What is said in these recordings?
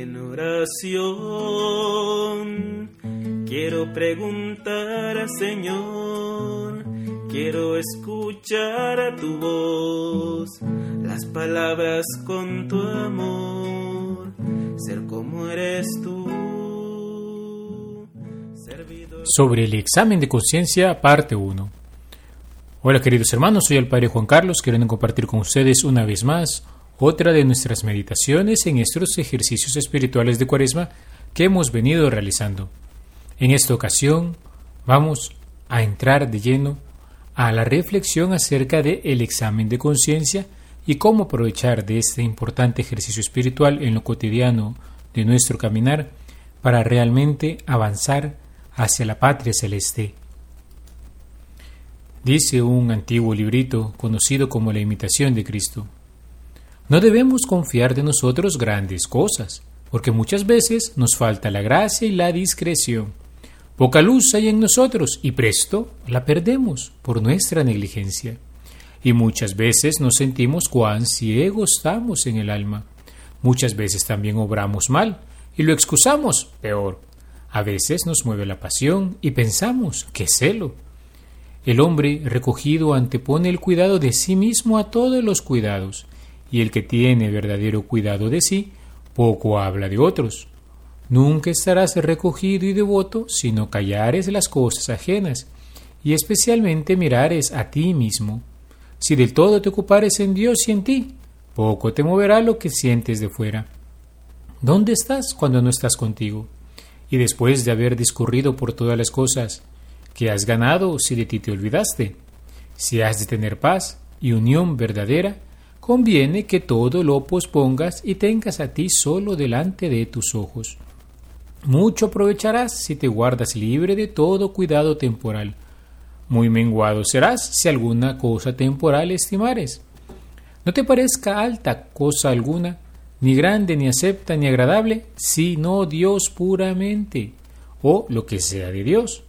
En oración quiero preguntar al Señor, quiero escuchar a tu voz, las palabras con tu amor, ser como eres tú. Sobre el examen de conciencia, parte 1. Hola queridos hermanos, soy el Padre Juan Carlos, queriendo compartir con ustedes una vez más otra de nuestras meditaciones en estos ejercicios espirituales de Cuaresma que hemos venido realizando. En esta ocasión vamos a entrar de lleno a la reflexión acerca del el examen de conciencia y cómo aprovechar de este importante ejercicio espiritual en lo cotidiano de nuestro caminar para realmente avanzar hacia la patria celeste. Dice un antiguo librito conocido como La imitación de Cristo. No debemos confiar de nosotros grandes cosas, porque muchas veces nos falta la gracia y la discreción. Poca luz hay en nosotros y presto la perdemos por nuestra negligencia. Y muchas veces nos sentimos cuán ciegos estamos en el alma. Muchas veces también obramos mal y lo excusamos peor. A veces nos mueve la pasión y pensamos que celo. El hombre recogido antepone el cuidado de sí mismo a todos los cuidados y el que tiene verdadero cuidado de sí, poco habla de otros. Nunca estarás recogido y devoto si no callares las cosas ajenas, y especialmente mirares a ti mismo. Si del todo te ocupares en Dios y en ti, poco te moverá lo que sientes de fuera. ¿Dónde estás cuando no estás contigo? Y después de haber discurrido por todas las cosas, ¿qué has ganado si de ti te olvidaste? Si has de tener paz y unión verdadera, conviene que todo lo pospongas y tengas a ti solo delante de tus ojos. Mucho aprovecharás si te guardas libre de todo cuidado temporal. Muy menguado serás si alguna cosa temporal estimares. No te parezca alta cosa alguna, ni grande, ni acepta, ni agradable, sino Dios puramente, o lo que sea de Dios.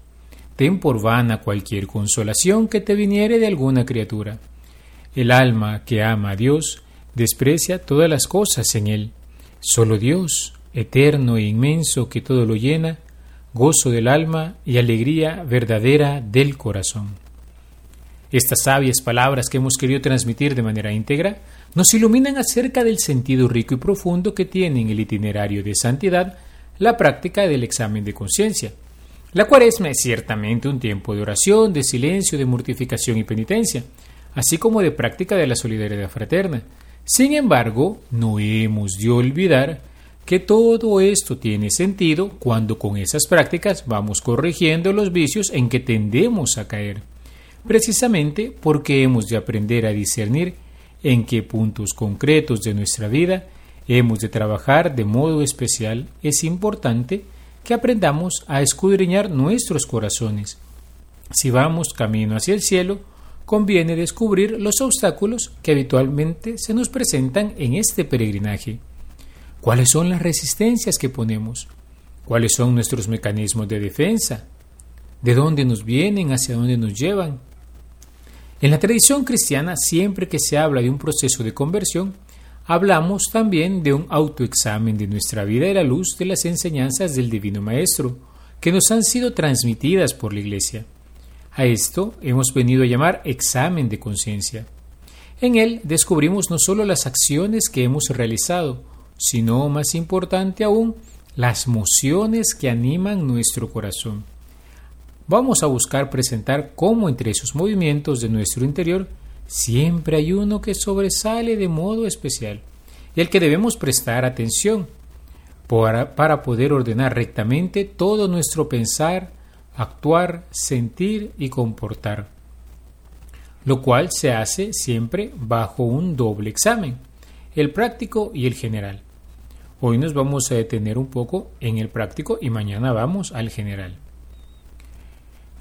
Ten por vana cualquier consolación que te viniere de alguna criatura el alma que ama a Dios desprecia todas las cosas en Él. Solo Dios, eterno e inmenso que todo lo llena, gozo del alma y alegría verdadera del corazón. Estas sabias palabras que hemos querido transmitir de manera íntegra nos iluminan acerca del sentido rico y profundo que tiene en el itinerario de santidad la práctica del examen de conciencia. La cuaresma es ciertamente un tiempo de oración, de silencio, de mortificación y penitencia, así como de práctica de la solidaridad fraterna. Sin embargo, no hemos de olvidar que todo esto tiene sentido cuando con esas prácticas vamos corrigiendo los vicios en que tendemos a caer, precisamente porque hemos de aprender a discernir en qué puntos concretos de nuestra vida hemos de trabajar de modo especial, es importante que aprendamos a escudriñar nuestros corazones. Si vamos camino hacia el cielo, conviene descubrir los obstáculos que habitualmente se nos presentan en este peregrinaje. ¿Cuáles son las resistencias que ponemos? ¿Cuáles son nuestros mecanismos de defensa? ¿De dónde nos vienen? ¿Hacia dónde nos llevan? En la tradición cristiana, siempre que se habla de un proceso de conversión, hablamos también de un autoexamen de nuestra vida y la luz de las enseñanzas del Divino Maestro, que nos han sido transmitidas por la Iglesia. A esto hemos venido a llamar examen de conciencia. En él descubrimos no solo las acciones que hemos realizado, sino, más importante aún, las mociones que animan nuestro corazón. Vamos a buscar presentar cómo entre esos movimientos de nuestro interior siempre hay uno que sobresale de modo especial y al que debemos prestar atención para, para poder ordenar rectamente todo nuestro pensar, actuar, sentir y comportar, lo cual se hace siempre bajo un doble examen, el práctico y el general. Hoy nos vamos a detener un poco en el práctico y mañana vamos al general.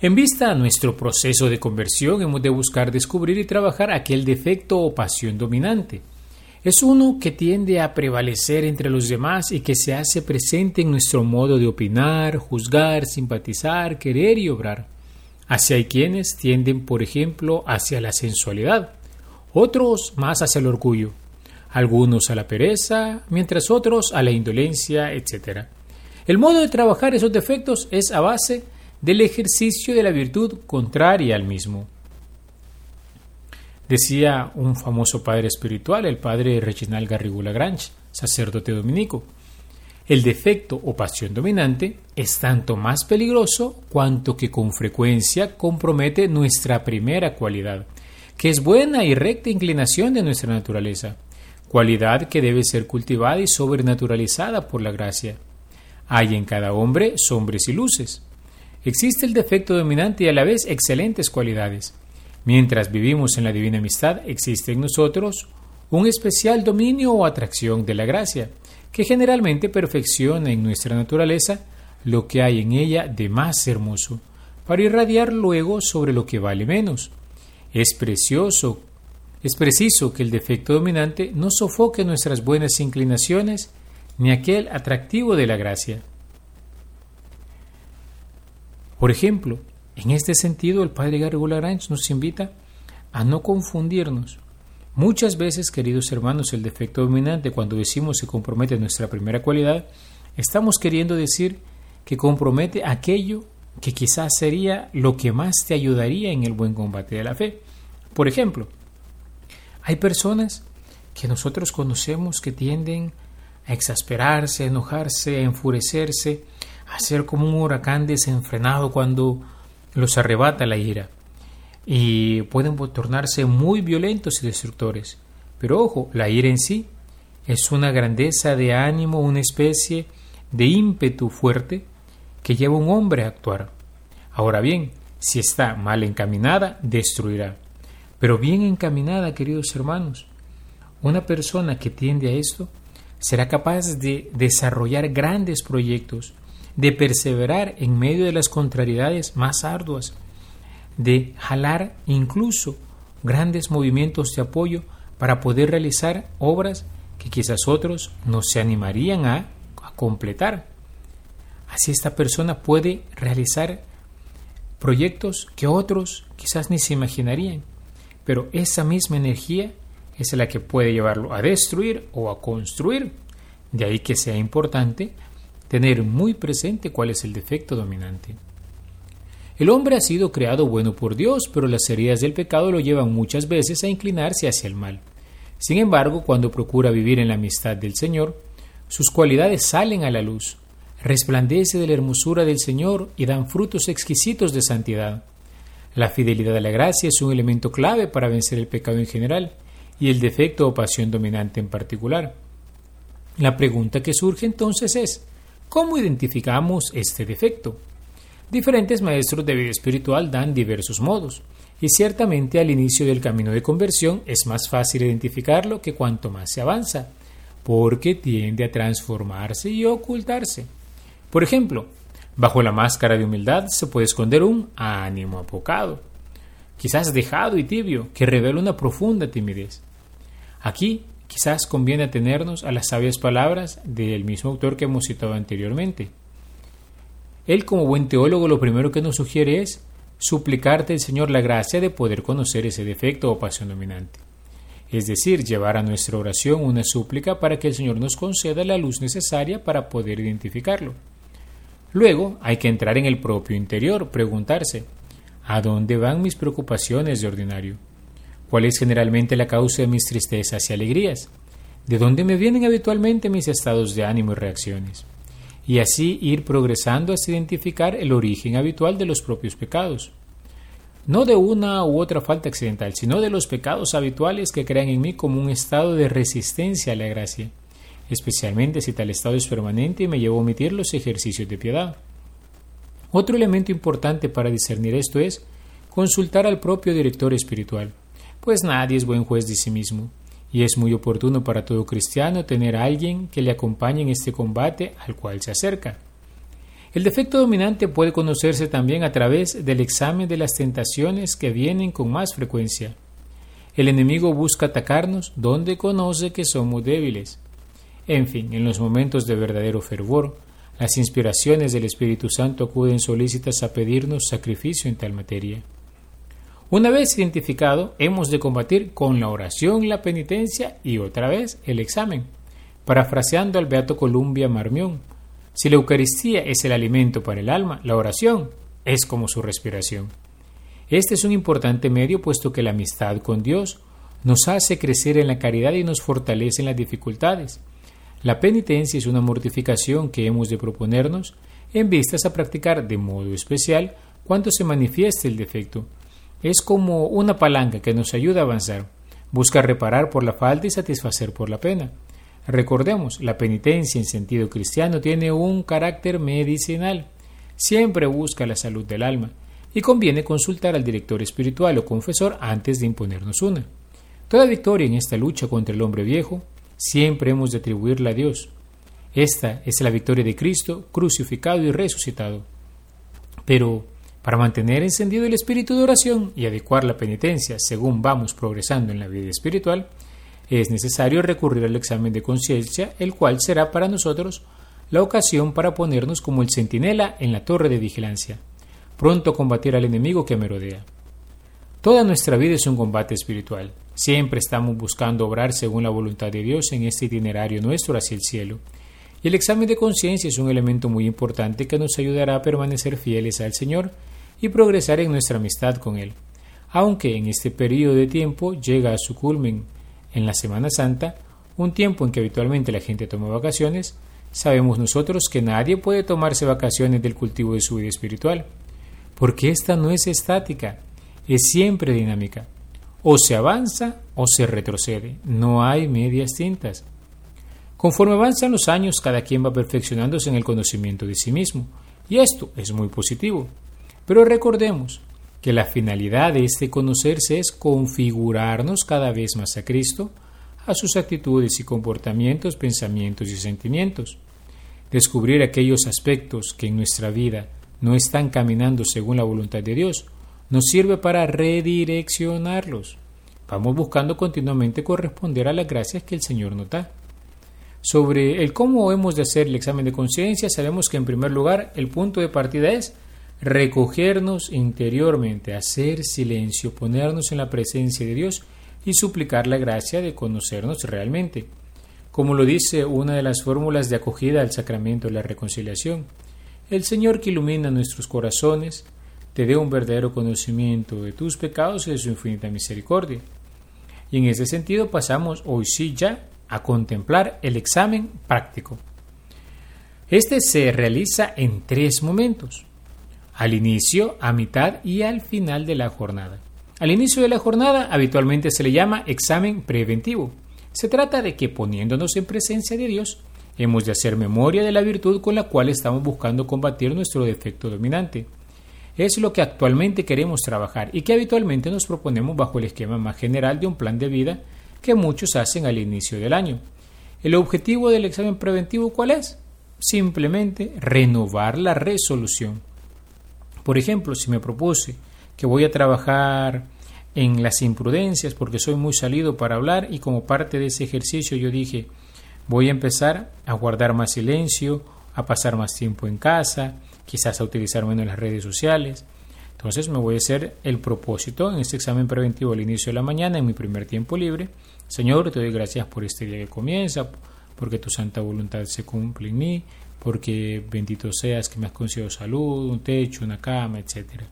En vista a nuestro proceso de conversión hemos de buscar descubrir y trabajar aquel defecto o pasión dominante, es uno que tiende a prevalecer entre los demás y que se hace presente en nuestro modo de opinar, juzgar, simpatizar, querer y obrar. Hacia hay quienes tienden, por ejemplo, hacia la sensualidad, otros más hacia el orgullo, algunos a la pereza, mientras otros a la indolencia, etc. El modo de trabajar esos defectos es a base del ejercicio de la virtud contraria al mismo. Decía un famoso padre espiritual, el padre Reginald Garrigou Lagrange, sacerdote dominico, el defecto o pasión dominante es tanto más peligroso cuanto que con frecuencia compromete nuestra primera cualidad, que es buena y recta inclinación de nuestra naturaleza, cualidad que debe ser cultivada y sobrenaturalizada por la gracia. Hay en cada hombre sombras y luces. Existe el defecto dominante y a la vez excelentes cualidades. Mientras vivimos en la divina amistad, existe en nosotros un especial dominio o atracción de la gracia, que generalmente perfecciona en nuestra naturaleza lo que hay en ella de más hermoso, para irradiar luego sobre lo que vale menos. Es precioso, es preciso que el defecto dominante no sofoque nuestras buenas inclinaciones ni aquel atractivo de la gracia. Por ejemplo, en este sentido, el padre Gary Lagrange nos invita a no confundirnos. Muchas veces, queridos hermanos, el defecto dominante, cuando decimos que compromete nuestra primera cualidad, estamos queriendo decir que compromete aquello que quizás sería lo que más te ayudaría en el buen combate de la fe. Por ejemplo, hay personas que nosotros conocemos que tienden a exasperarse, a enojarse, a enfurecerse, a ser como un huracán desenfrenado cuando los arrebata la ira y pueden tornarse muy violentos y destructores. Pero ojo, la ira en sí es una grandeza de ánimo, una especie de ímpetu fuerte que lleva a un hombre a actuar. Ahora bien, si está mal encaminada, destruirá. Pero bien encaminada, queridos hermanos, una persona que tiende a esto será capaz de desarrollar grandes proyectos, de perseverar en medio de las contrariedades más arduas, de jalar incluso grandes movimientos de apoyo para poder realizar obras que quizás otros no se animarían a, completar. Así esta persona puede realizar proyectos que otros quizás ni se imaginarían, pero esa misma energía es la que puede llevarlo a destruir o a construir. De ahí que sea importante tener muy presente cuál es el defecto dominante. El hombre ha sido creado bueno por Dios, pero las heridas del pecado lo llevan muchas veces a inclinarse hacia el mal. Sin embargo, cuando procura vivir en la amistad del Señor, sus cualidades salen a la luz, resplandece de la hermosura del Señor y dan frutos exquisitos de santidad. La fidelidad a la gracia es un elemento clave para vencer el pecado en general y el defecto o pasión dominante en particular. La pregunta que surge entonces es, ¿Cómo identificamos este defecto? Diferentes maestros de vida espiritual dan diversos modos, y ciertamente al inicio del camino de conversión es más fácil identificarlo que cuanto más se avanza, porque tiende a transformarse y ocultarse. Por ejemplo, bajo la máscara de humildad se puede esconder un ánimo apocado, quizás dejado y tibio, que revela una profunda timidez. Aquí Quizás conviene atenernos a las sabias palabras del mismo autor que hemos citado anteriormente. Él, como buen teólogo, lo primero que nos sugiere es suplicarte al Señor la gracia de poder conocer ese defecto o pasión dominante. Es decir, llevar a nuestra oración una súplica para que el Señor nos conceda la luz necesaria para poder identificarlo. Luego hay que entrar en el propio interior, preguntarse, ¿a dónde van mis preocupaciones de ordinario? ¿Cuál es generalmente la causa de mis tristezas y alegrías? ¿De dónde me vienen habitualmente mis estados de ánimo y reacciones? Y así ir progresando hasta identificar el origen habitual de los propios pecados. No de una u otra falta accidental, sino de los pecados habituales que crean en mí como un estado de resistencia a la gracia, especialmente si tal estado es permanente y me lleva a omitir los ejercicios de piedad. Otro elemento importante para discernir esto es consultar al propio director espiritual pues nadie es buen juez de sí mismo, y es muy oportuno para todo cristiano tener a alguien que le acompañe en este combate al cual se acerca. El defecto dominante puede conocerse también a través del examen de las tentaciones que vienen con más frecuencia. El enemigo busca atacarnos donde conoce que somos débiles. En fin, en los momentos de verdadero fervor, las inspiraciones del Espíritu Santo acuden solícitas a pedirnos sacrificio en tal materia. Una vez identificado, hemos de combatir con la oración, la penitencia y otra vez el examen. Parafraseando al Beato Columbia Marmión, si la Eucaristía es el alimento para el alma, la oración es como su respiración. Este es un importante medio puesto que la amistad con Dios nos hace crecer en la caridad y nos fortalece en las dificultades. La penitencia es una mortificación que hemos de proponernos en vistas a practicar de modo especial cuando se manifieste el defecto. Es como una palanca que nos ayuda a avanzar, busca reparar por la falta y satisfacer por la pena. Recordemos, la penitencia en sentido cristiano tiene un carácter medicinal. Siempre busca la salud del alma y conviene consultar al director espiritual o confesor antes de imponernos una. Toda victoria en esta lucha contra el hombre viejo siempre hemos de atribuirla a Dios. Esta es la victoria de Cristo crucificado y resucitado. Pero, para mantener encendido el espíritu de oración y adecuar la penitencia según vamos progresando en la vida espiritual, es necesario recurrir al examen de conciencia, el cual será para nosotros la ocasión para ponernos como el centinela en la torre de vigilancia, pronto a combatir al enemigo que merodea. Toda nuestra vida es un combate espiritual. Siempre estamos buscando obrar según la voluntad de Dios en este itinerario nuestro hacia el cielo. Y el examen de conciencia es un elemento muy importante que nos ayudará a permanecer fieles al Señor y progresar en nuestra amistad con Él. Aunque en este periodo de tiempo llega a su culmen en la Semana Santa, un tiempo en que habitualmente la gente toma vacaciones, sabemos nosotros que nadie puede tomarse vacaciones del cultivo de su vida espiritual, porque esta no es estática, es siempre dinámica. O se avanza o se retrocede, no hay medias tintas. Conforme avanzan los años, cada quien va perfeccionándose en el conocimiento de sí mismo, y esto es muy positivo. Pero recordemos que la finalidad de este conocerse es configurarnos cada vez más a Cristo, a sus actitudes y comportamientos, pensamientos y sentimientos. Descubrir aquellos aspectos que en nuestra vida no están caminando según la voluntad de Dios nos sirve para redireccionarlos. Vamos buscando continuamente corresponder a las gracias que el Señor nos da. Sobre el cómo hemos de hacer el examen de conciencia, sabemos que en primer lugar el punto de partida es recogernos interiormente, hacer silencio, ponernos en la presencia de Dios y suplicar la gracia de conocernos realmente. Como lo dice una de las fórmulas de acogida al sacramento de la reconciliación, el Señor que ilumina nuestros corazones, te dé un verdadero conocimiento de tus pecados y de su infinita misericordia. Y en ese sentido pasamos hoy sí ya a contemplar el examen práctico. Este se realiza en tres momentos al inicio, a mitad y al final de la jornada. Al inicio de la jornada habitualmente se le llama examen preventivo. Se trata de que poniéndonos en presencia de Dios, hemos de hacer memoria de la virtud con la cual estamos buscando combatir nuestro defecto dominante. Es lo que actualmente queremos trabajar y que habitualmente nos proponemos bajo el esquema más general de un plan de vida que muchos hacen al inicio del año. ¿El objetivo del examen preventivo cuál es? Simplemente renovar la resolución. Por ejemplo, si me propuse que voy a trabajar en las imprudencias porque soy muy salido para hablar y como parte de ese ejercicio yo dije voy a empezar a guardar más silencio, a pasar más tiempo en casa, quizás a utilizar menos las redes sociales. Entonces me voy a hacer el propósito en este examen preventivo al inicio de la mañana, en mi primer tiempo libre. Señor, te doy gracias por este día que comienza, porque tu santa voluntad se cumple en mí porque bendito seas que me has concedido salud, un techo, una cama, etc.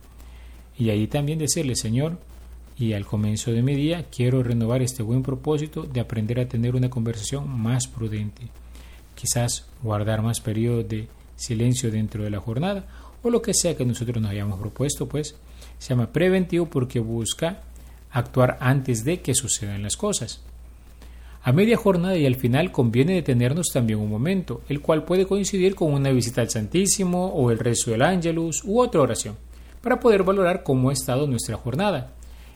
Y ahí también decirle, Señor, y al comienzo de mi día quiero renovar este buen propósito de aprender a tener una conversación más prudente, quizás guardar más periodos de silencio dentro de la jornada o lo que sea que nosotros nos hayamos propuesto, pues se llama preventivo porque busca actuar antes de que sucedan las cosas. A media jornada y al final conviene detenernos también un momento, el cual puede coincidir con una visita al Santísimo o el rezo del Ángelus u otra oración, para poder valorar cómo ha estado nuestra jornada.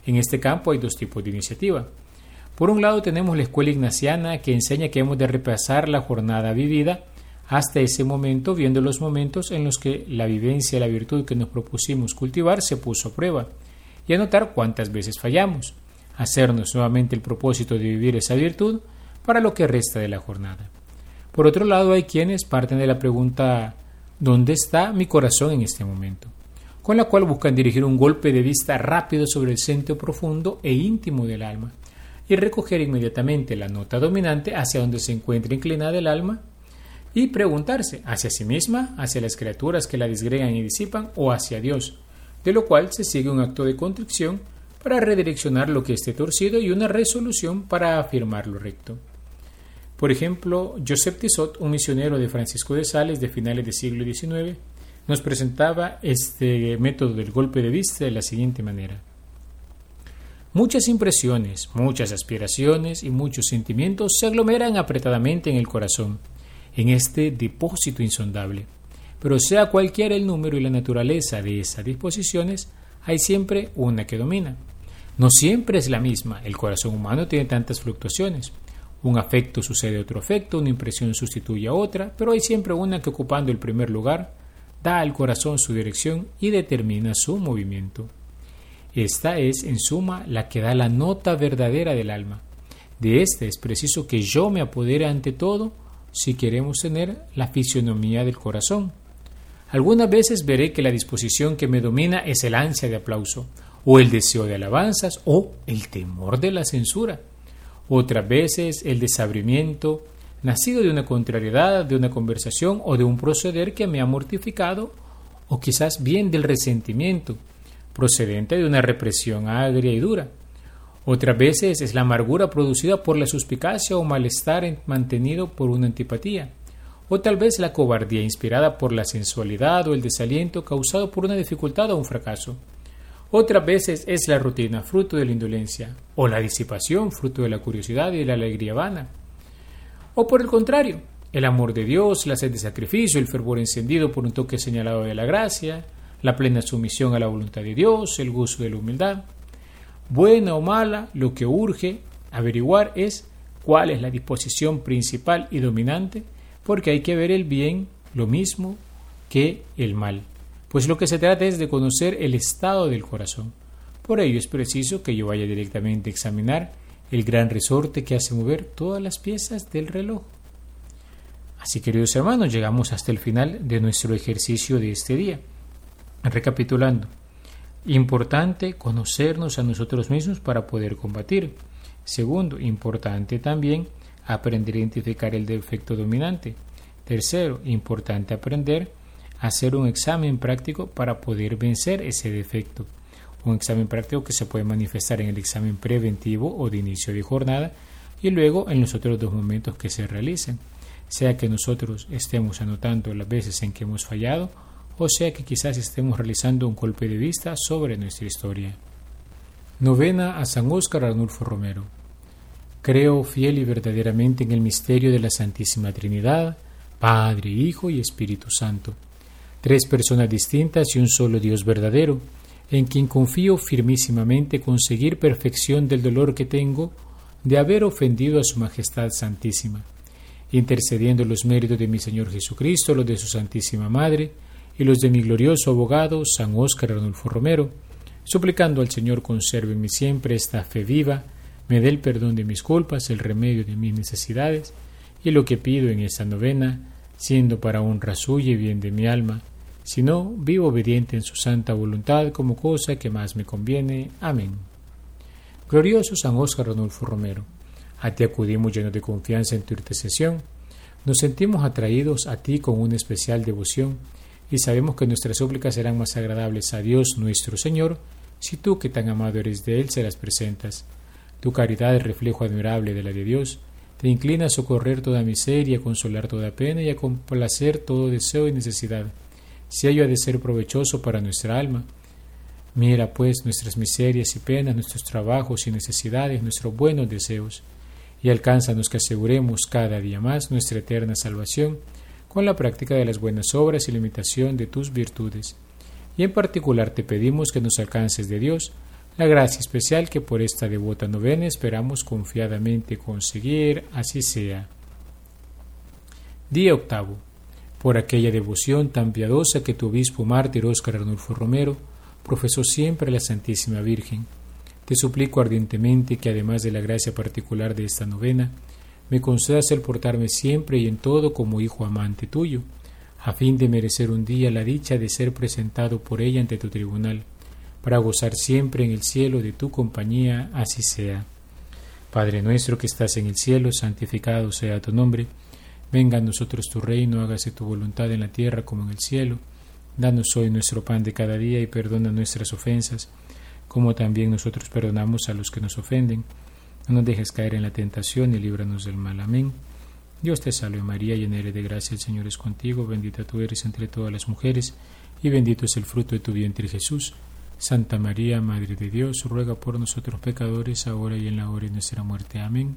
En este campo hay dos tipos de iniciativa. Por un lado tenemos la escuela ignaciana que enseña que hemos de repasar la jornada vivida hasta ese momento, viendo los momentos en los que la vivencia la virtud que nos propusimos cultivar se puso a prueba, y anotar cuántas veces fallamos hacernos nuevamente el propósito de vivir esa virtud para lo que resta de la jornada. Por otro lado, hay quienes parten de la pregunta ¿dónde está mi corazón en este momento? con la cual buscan dirigir un golpe de vista rápido sobre el centro profundo e íntimo del alma y recoger inmediatamente la nota dominante hacia donde se encuentra inclinada el alma y preguntarse hacia sí misma, hacia las criaturas que la disgregan y disipan o hacia Dios, de lo cual se sigue un acto de contrición para redireccionar lo que esté torcido y una resolución para afirmar lo recto. Por ejemplo, Joseph Tissot, un misionero de Francisco de Sales de finales del siglo XIX, nos presentaba este método del golpe de vista de la siguiente manera. Muchas impresiones, muchas aspiraciones y muchos sentimientos se aglomeran apretadamente en el corazón, en este depósito insondable. Pero sea cualquiera el número y la naturaleza de esas disposiciones, hay siempre una que domina. No siempre es la misma, el corazón humano tiene tantas fluctuaciones. Un afecto sucede a otro afecto, una impresión sustituye a otra, pero hay siempre una que ocupando el primer lugar da al corazón su dirección y determina su movimiento. Esta es, en suma, la que da la nota verdadera del alma. De ésta es preciso que yo me apodere ante todo si queremos tener la fisionomía del corazón. Algunas veces veré que la disposición que me domina es el ansia de aplauso, o el deseo de alabanzas, o el temor de la censura otras veces el desabrimiento, nacido de una contrariedad, de una conversación o de un proceder que me ha mortificado, o quizás bien del resentimiento, procedente de una represión agria y dura. Otras veces es la amargura producida por la suspicacia o malestar mantenido por una antipatía, o tal vez la cobardía inspirada por la sensualidad o el desaliento causado por una dificultad o un fracaso. Otras veces es la rutina, fruto de la indolencia, o la disipación, fruto de la curiosidad y de la alegría vana. O por el contrario, el amor de Dios, la sed de sacrificio, el fervor encendido por un toque señalado de la gracia, la plena sumisión a la voluntad de Dios, el gozo de la humildad. Buena o mala, lo que urge averiguar es cuál es la disposición principal y dominante, porque hay que ver el bien lo mismo que el mal pues lo que se trata es de conocer el estado del corazón. Por ello es preciso que yo vaya directamente a examinar el gran resorte que hace mover todas las piezas del reloj. Así, queridos hermanos, llegamos hasta el final de nuestro ejercicio de este día. Recapitulando, importante conocernos a nosotros mismos para poder combatir. Segundo, importante también aprender a identificar el defecto dominante. Tercero, importante aprender hacer un examen práctico para poder vencer ese defecto. Un examen práctico que se puede manifestar en el examen preventivo o de inicio de jornada y luego en los otros dos momentos que se realicen, sea que nosotros estemos anotando las veces en que hemos fallado o sea que quizás estemos realizando un golpe de vista sobre nuestra historia. Novena a San Óscar Arnulfo Romero. Creo fiel y verdaderamente en el misterio de la Santísima Trinidad, Padre, Hijo y Espíritu Santo tres personas distintas y un solo Dios verdadero, en quien confío firmísimamente conseguir perfección del dolor que tengo de haber ofendido a Su Majestad Santísima, intercediendo los méritos de mi Señor Jesucristo, los de su Santísima Madre y los de mi glorioso abogado San Óscar Arnulfo Romero, suplicando al Señor conserve en mí siempre esta fe viva, me dé el perdón de mis culpas, el remedio de mis necesidades, y lo que pido en esta novena, siendo para honra suya y bien de mi alma, sino vivo obediente en su santa voluntad como cosa que más me conviene. Amén. Glorioso San Óscar Rodolfo Romero, a ti acudimos llenos de confianza en tu intercesión, nos sentimos atraídos a ti con una especial devoción y sabemos que nuestras súplicas serán más agradables a Dios nuestro Señor si tú que tan amado eres de Él se las presentas. Tu caridad es reflejo admirable de la de Dios, te inclina a socorrer toda miseria, a consolar toda pena y a complacer todo deseo y necesidad si ello ha de ser provechoso para nuestra alma. Mira pues nuestras miserias y penas, nuestros trabajos y necesidades, nuestros buenos deseos, y alcánzanos que aseguremos cada día más nuestra eterna salvación con la práctica de las buenas obras y la imitación de tus virtudes. Y en particular te pedimos que nos alcances de Dios la gracia especial que por esta devota novena esperamos confiadamente conseguir, así sea. Día octavo por aquella devoción tan piadosa que tu obispo mártir Óscar Arnulfo Romero profesó siempre a la Santísima Virgen. Te suplico ardientemente que además de la gracia particular de esta novena, me concedas el portarme siempre y en todo como hijo amante tuyo, a fin de merecer un día la dicha de ser presentado por ella ante tu tribunal, para gozar siempre en el cielo de tu compañía, así sea. Padre nuestro que estás en el cielo, santificado sea tu nombre, venga a nosotros tu reino, hágase tu voluntad en la tierra como en el cielo. Danos hoy nuestro pan de cada día y perdona nuestras ofensas, como también nosotros perdonamos a los que nos ofenden. No nos dejes caer en la tentación y líbranos del mal. Amén. Dios te salve María, llena eres de gracia, el Señor es contigo, bendita tú eres entre todas las mujeres, y bendito es el fruto de tu vientre Jesús. Santa María, Madre de Dios, ruega por nosotros pecadores, ahora y en la hora de nuestra muerte. Amén.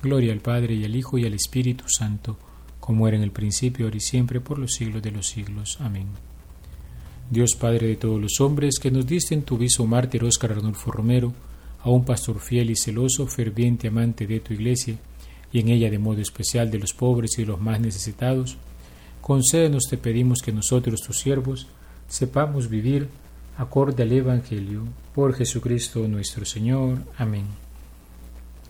Gloria al Padre y al Hijo y al Espíritu Santo, como era en el principio, ahora y siempre, por los siglos de los siglos. Amén. Dios Padre de todos los hombres, que nos diste en tu viso mártir Óscar Arnulfo Romero, a un pastor fiel y celoso, ferviente amante de tu iglesia, y en ella de modo especial de los pobres y de los más necesitados, concédenos, te pedimos que nosotros, tus siervos, sepamos vivir acorde al Evangelio, por Jesucristo nuestro Señor. Amén.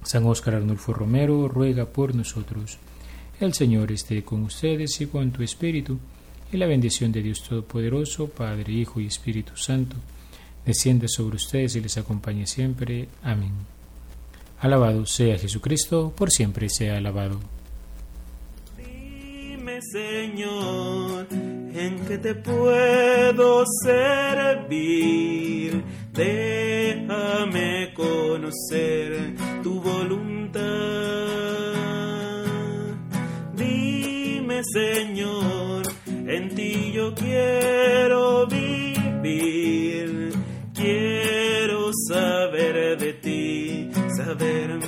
San Óscar Arnulfo Romero ruega por nosotros. El Señor esté con ustedes y con tu espíritu, y la bendición de Dios Todopoderoso, Padre, Hijo y Espíritu Santo, descienda sobre ustedes y les acompañe siempre. Amén. Alabado sea Jesucristo, por siempre sea alabado. Dime, Señor, en que te puedo servir. Déjame conocer tu voluntad. Dime, Señor, en ti yo quiero vivir. Quiero saber de ti, saber